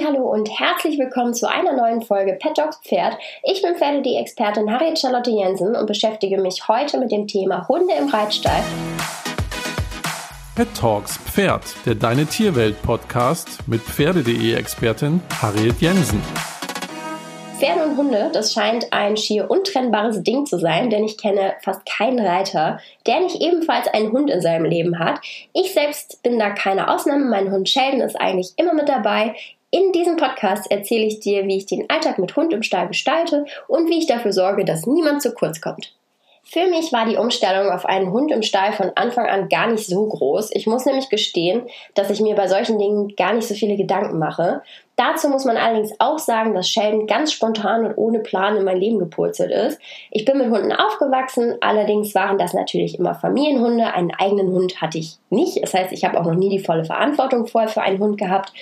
Hallo und herzlich willkommen zu einer neuen Folge Pet Dogs Pferd. Ich bin Pferde-Die-Expertin Harriet Charlotte Jensen und beschäftige mich heute mit dem Thema Hunde im Reitstall. Pet Talks Pferd, der Deine Tierwelt Podcast mit Pferde.de-Expertin Harriet Jensen. Pferde und Hunde, das scheint ein schier untrennbares Ding zu sein, denn ich kenne fast keinen Reiter, der nicht ebenfalls einen Hund in seinem Leben hat. Ich selbst bin da keine Ausnahme. Mein Hund Sheldon ist eigentlich immer mit dabei. In diesem Podcast erzähle ich dir, wie ich den Alltag mit Hund im Stall gestalte und wie ich dafür sorge, dass niemand zu kurz kommt. Für mich war die Umstellung auf einen Hund im Stall von Anfang an gar nicht so groß. Ich muss nämlich gestehen, dass ich mir bei solchen Dingen gar nicht so viele Gedanken mache. Dazu muss man allerdings auch sagen, dass Sheldon ganz spontan und ohne Plan in mein Leben gepurzelt ist. Ich bin mit Hunden aufgewachsen, allerdings waren das natürlich immer Familienhunde. Einen eigenen Hund hatte ich nicht. Das heißt, ich habe auch noch nie die volle Verantwortung vorher für einen Hund gehabt.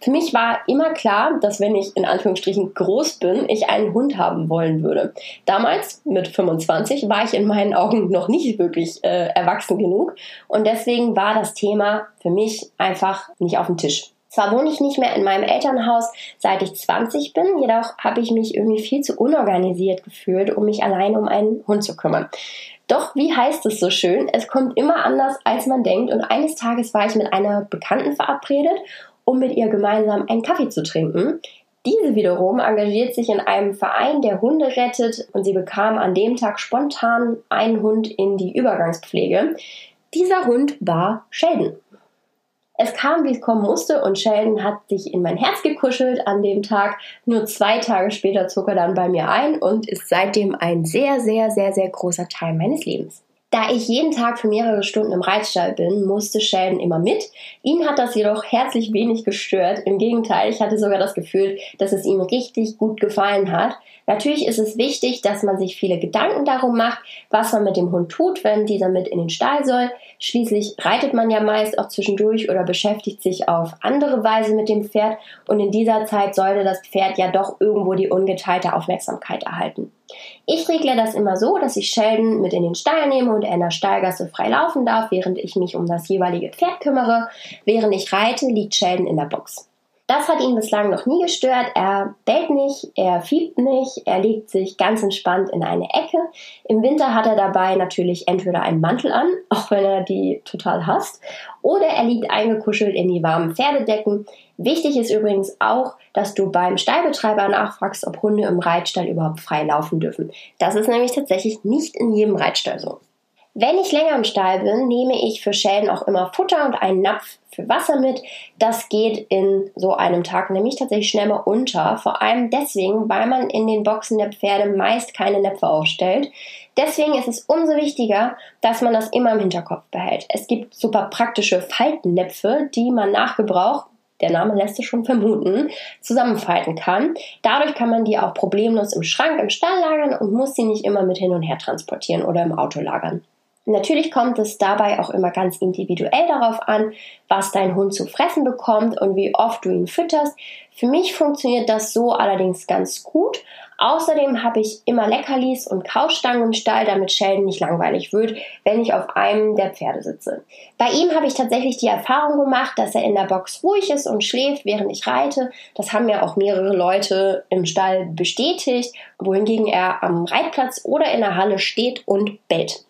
Für mich war immer klar, dass wenn ich in Anführungsstrichen groß bin, ich einen Hund haben wollen würde. Damals, mit 25, war ich in meinen Augen noch nicht wirklich äh, erwachsen genug und deswegen war das Thema für mich einfach nicht auf dem Tisch. Zwar wohne ich nicht mehr in meinem Elternhaus, seit ich 20 bin, jedoch habe ich mich irgendwie viel zu unorganisiert gefühlt, um mich alleine um einen Hund zu kümmern. Doch wie heißt es so schön? Es kommt immer anders, als man denkt. Und eines Tages war ich mit einer Bekannten verabredet, um mit ihr gemeinsam einen Kaffee zu trinken. Diese wiederum engagiert sich in einem Verein, der Hunde rettet und sie bekam an dem Tag spontan einen Hund in die Übergangspflege. Dieser Hund war Sheldon. Es kam, wie es kommen musste, und Sheldon hat sich in mein Herz gekuschelt an dem Tag. Nur zwei Tage später zog er dann bei mir ein und ist seitdem ein sehr, sehr, sehr, sehr großer Teil meines Lebens. Da ich jeden Tag für mehrere Stunden im Reitstall bin, musste Sheldon immer mit. Ihn hat das jedoch herzlich wenig gestört. Im Gegenteil, ich hatte sogar das Gefühl, dass es ihm richtig gut gefallen hat. Natürlich ist es wichtig, dass man sich viele Gedanken darum macht, was man mit dem Hund tut, wenn dieser mit in den Stall soll. Schließlich reitet man ja meist auch zwischendurch oder beschäftigt sich auf andere Weise mit dem Pferd und in dieser Zeit sollte das Pferd ja doch irgendwo die ungeteilte Aufmerksamkeit erhalten. Ich regle das immer so, dass ich Sheldon mit in den Stall nehme und er in der Stallgasse frei laufen darf, während ich mich um das jeweilige Pferd kümmere. Während ich reite, liegt Sheldon in der Box. Das hat ihn bislang noch nie gestört. Er bellt nicht, er fiebt nicht, er legt sich ganz entspannt in eine Ecke. Im Winter hat er dabei natürlich entweder einen Mantel an, auch wenn er die total hasst, oder er liegt eingekuschelt in die warmen Pferdedecken. Wichtig ist übrigens auch, dass du beim Stallbetreiber nachfragst, ob Hunde im Reitstall überhaupt frei laufen dürfen. Das ist nämlich tatsächlich nicht in jedem Reitstall so. Wenn ich länger im Stall bin, nehme ich für Schäden auch immer Futter und einen Napf für Wasser mit. Das geht in so einem Tag nämlich tatsächlich schnell mal unter. Vor allem deswegen, weil man in den Boxen der Pferde meist keine Näpfe aufstellt. Deswegen ist es umso wichtiger, dass man das immer im Hinterkopf behält. Es gibt super praktische Faltennäpfe, die man nach Gebrauch der Name lässt es schon vermuten, zusammenfalten kann. Dadurch kann man die auch problemlos im Schrank im Stall lagern und muss sie nicht immer mit hin und her transportieren oder im Auto lagern. Natürlich kommt es dabei auch immer ganz individuell darauf an, was dein Hund zu fressen bekommt und wie oft du ihn fütterst. Für mich funktioniert das so allerdings ganz gut. Außerdem habe ich immer Leckerlis und Kaustangen im Stall, damit Sheldon nicht langweilig wird, wenn ich auf einem der Pferde sitze. Bei ihm habe ich tatsächlich die Erfahrung gemacht, dass er in der Box ruhig ist und schläft, während ich reite. Das haben ja auch mehrere Leute im Stall bestätigt, wohingegen er am Reitplatz oder in der Halle steht und bellt.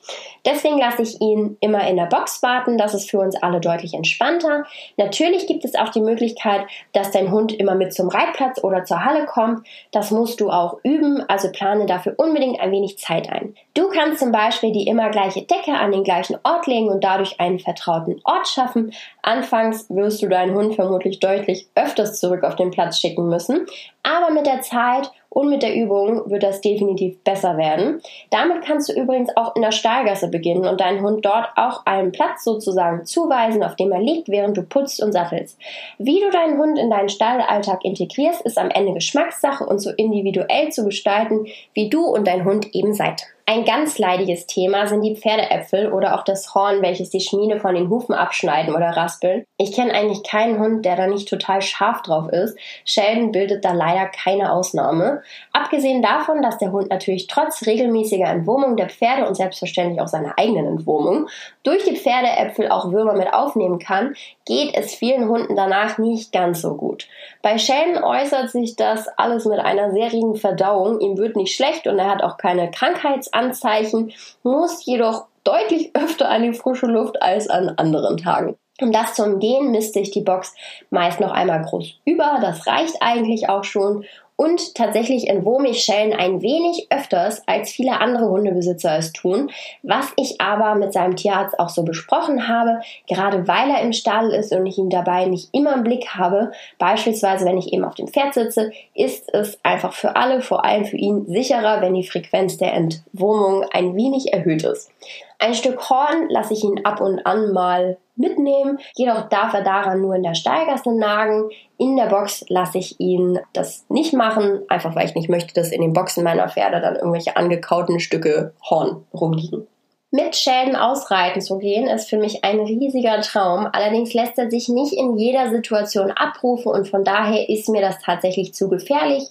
Deswegen lasse ich ihn immer in der Box warten. Das ist für uns alle deutlich entspannter. Natürlich gibt es auch die Möglichkeit, dass dein Hund immer mit zum Reitplatz oder zur Halle kommt. Das musst du auch üben, also plane dafür unbedingt ein wenig Zeit ein. Du kannst zum Beispiel die immer gleiche Decke an den gleichen Ort legen und dadurch einen vertrauten Ort schaffen. Anfangs wirst du deinen Hund vermutlich deutlich öfters zurück auf den Platz schicken müssen, aber mit der Zeit und mit der Übung wird das definitiv besser werden. Damit kannst du übrigens auch in der Stallgasse beginnen und deinen Hund dort auch einen Platz sozusagen zuweisen, auf dem er liegt, während du putzt und sattelst. Wie du deinen Hund in deinen Stallalltag integrierst, ist am Ende Geschmackssache und so individuell zu gestalten, wie du und dein Hund eben seid. Ein ganz leidiges Thema sind die Pferdeäpfel oder auch das Horn, welches die Schmiede von den Hufen abschneiden oder raspeln. Ich kenne eigentlich keinen Hund, der da nicht total scharf drauf ist. Sheldon bildet da leider keine Ausnahme. Abgesehen davon, dass der Hund natürlich trotz regelmäßiger Entwurmung der Pferde und selbstverständlich auch seiner eigenen Entwurmung durch die Pferdeäpfel auch Würmer mit aufnehmen kann, geht es vielen Hunden danach nicht ganz so gut. Bei Sheldon äußert sich das alles mit einer sehr regen Verdauung. Ihm wird nicht schlecht und er hat auch keine Krankheitsanzeichen, muss jedoch deutlich öfter an die frische Luft als an anderen Tagen. Um das zu umgehen, misste ich die Box meist noch einmal groß über. Das reicht eigentlich auch schon. Und tatsächlich entwurm ich Schellen ein wenig öfters, als viele andere Hundebesitzer es tun, was ich aber mit seinem Tierarzt auch so besprochen habe, gerade weil er im Stall ist und ich ihn dabei nicht immer im Blick habe, beispielsweise wenn ich eben auf dem Pferd sitze, ist es einfach für alle, vor allem für ihn, sicherer, wenn die Frequenz der Entwurmung ein wenig erhöht ist. Ein Stück Horn lasse ich ihn ab und an mal mitnehmen, jedoch darf er daran nur in der Steigasse nagen. In der Box lasse ich ihn das nicht machen, einfach weil ich nicht möchte, dass in den Boxen meiner Pferde dann irgendwelche angekauten Stücke Horn rumliegen. Mit Schäden ausreiten zu gehen, ist für mich ein riesiger Traum. Allerdings lässt er sich nicht in jeder Situation abrufen und von daher ist mir das tatsächlich zu gefährlich.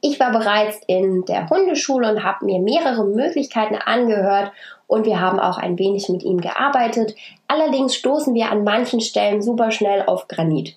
Ich war bereits in der Hundeschule und habe mir mehrere Möglichkeiten angehört und wir haben auch ein wenig mit ihm gearbeitet. Allerdings stoßen wir an manchen Stellen super schnell auf Granit.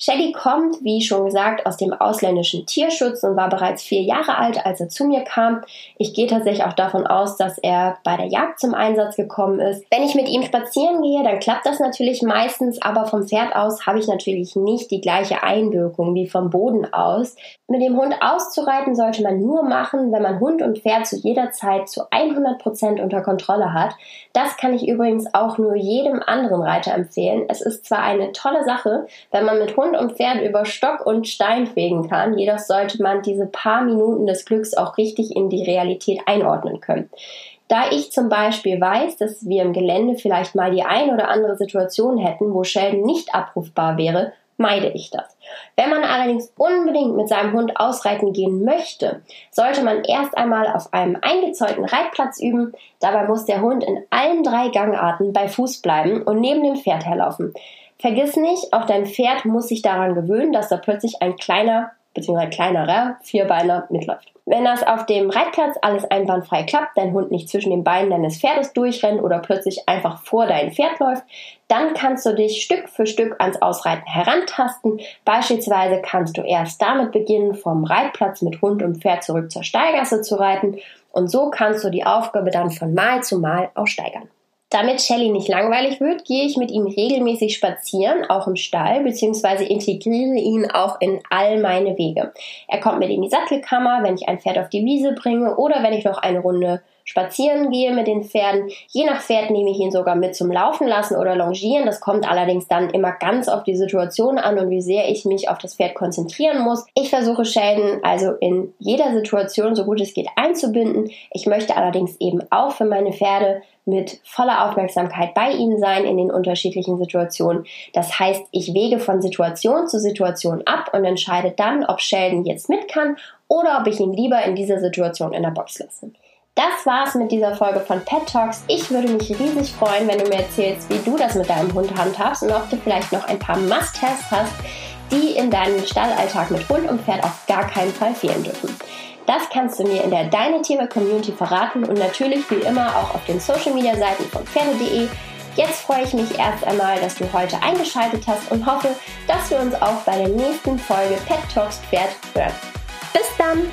Shelly kommt, wie schon gesagt, aus dem ausländischen Tierschutz und war bereits vier Jahre alt, als er zu mir kam. Ich gehe tatsächlich auch davon aus, dass er bei der Jagd zum Einsatz gekommen ist. Wenn ich mit ihm spazieren gehe, dann klappt das natürlich meistens, aber vom Pferd aus habe ich natürlich nicht die gleiche Einwirkung wie vom Boden aus. Mit dem Hund auszureiten sollte man nur machen, wenn man Hund und Pferd zu jeder Zeit zu 100 Prozent unter Kontrolle hat. Das kann ich übrigens auch nur jedem anderen Reiter empfehlen. Es ist zwar eine tolle Sache, wenn man mit Hund Hund und Pferd über Stock und Stein fegen kann, jedoch sollte man diese paar Minuten des Glücks auch richtig in die Realität einordnen können. Da ich zum Beispiel weiß, dass wir im Gelände vielleicht mal die ein oder andere Situation hätten, wo Sheldon nicht abrufbar wäre, meide ich das. Wenn man allerdings unbedingt mit seinem Hund ausreiten gehen möchte, sollte man erst einmal auf einem eingezäunten Reitplatz üben. Dabei muss der Hund in allen drei Gangarten bei Fuß bleiben und neben dem Pferd herlaufen. Vergiss nicht, auch dein Pferd muss sich daran gewöhnen, dass da plötzlich ein kleiner bzw. kleinerer Vierbeiner mitläuft. Wenn das auf dem Reitplatz alles einwandfrei klappt, dein Hund nicht zwischen den Beinen deines Pferdes durchrennt oder plötzlich einfach vor dein Pferd läuft, dann kannst du dich Stück für Stück ans Ausreiten herantasten. Beispielsweise kannst du erst damit beginnen, vom Reitplatz mit Hund und Pferd zurück zur Steigasse zu reiten und so kannst du die Aufgabe dann von Mal zu Mal auch steigern. Damit Shelly nicht langweilig wird, gehe ich mit ihm regelmäßig spazieren, auch im Stall, beziehungsweise integriere ihn auch in all meine Wege. Er kommt mit in die Sattelkammer, wenn ich ein Pferd auf die Wiese bringe oder wenn ich noch eine Runde spazieren gehe mit den Pferden. Je nach Pferd nehme ich ihn sogar mit zum Laufen lassen oder longieren. Das kommt allerdings dann immer ganz auf die Situation an und wie sehr ich mich auf das Pferd konzentrieren muss. Ich versuche Schäden also in jeder Situation so gut es geht einzubinden. Ich möchte allerdings eben auch für meine Pferde mit voller Aufmerksamkeit bei ihnen sein in den unterschiedlichen Situationen. Das heißt, ich wege von Situation zu Situation ab und entscheide dann, ob Sheldon jetzt mit kann oder ob ich ihn lieber in dieser Situation in der Box lasse. Das war's mit dieser Folge von Pet Talks. Ich würde mich riesig freuen, wenn du mir erzählst, wie du das mit deinem Hund handhabst und ob du vielleicht noch ein paar Must-Haves hast, die in deinem Stallalltag mit Hund und Pferd auf gar keinen Fall fehlen dürfen. Das kannst du mir in der Deine Tiere Community verraten und natürlich wie immer auch auf den Social Media Seiten von Pferde.de. Jetzt freue ich mich erst einmal, dass du heute eingeschaltet hast und hoffe, dass wir uns auch bei der nächsten Folge Pet Talks Pferd hören. Bis dann!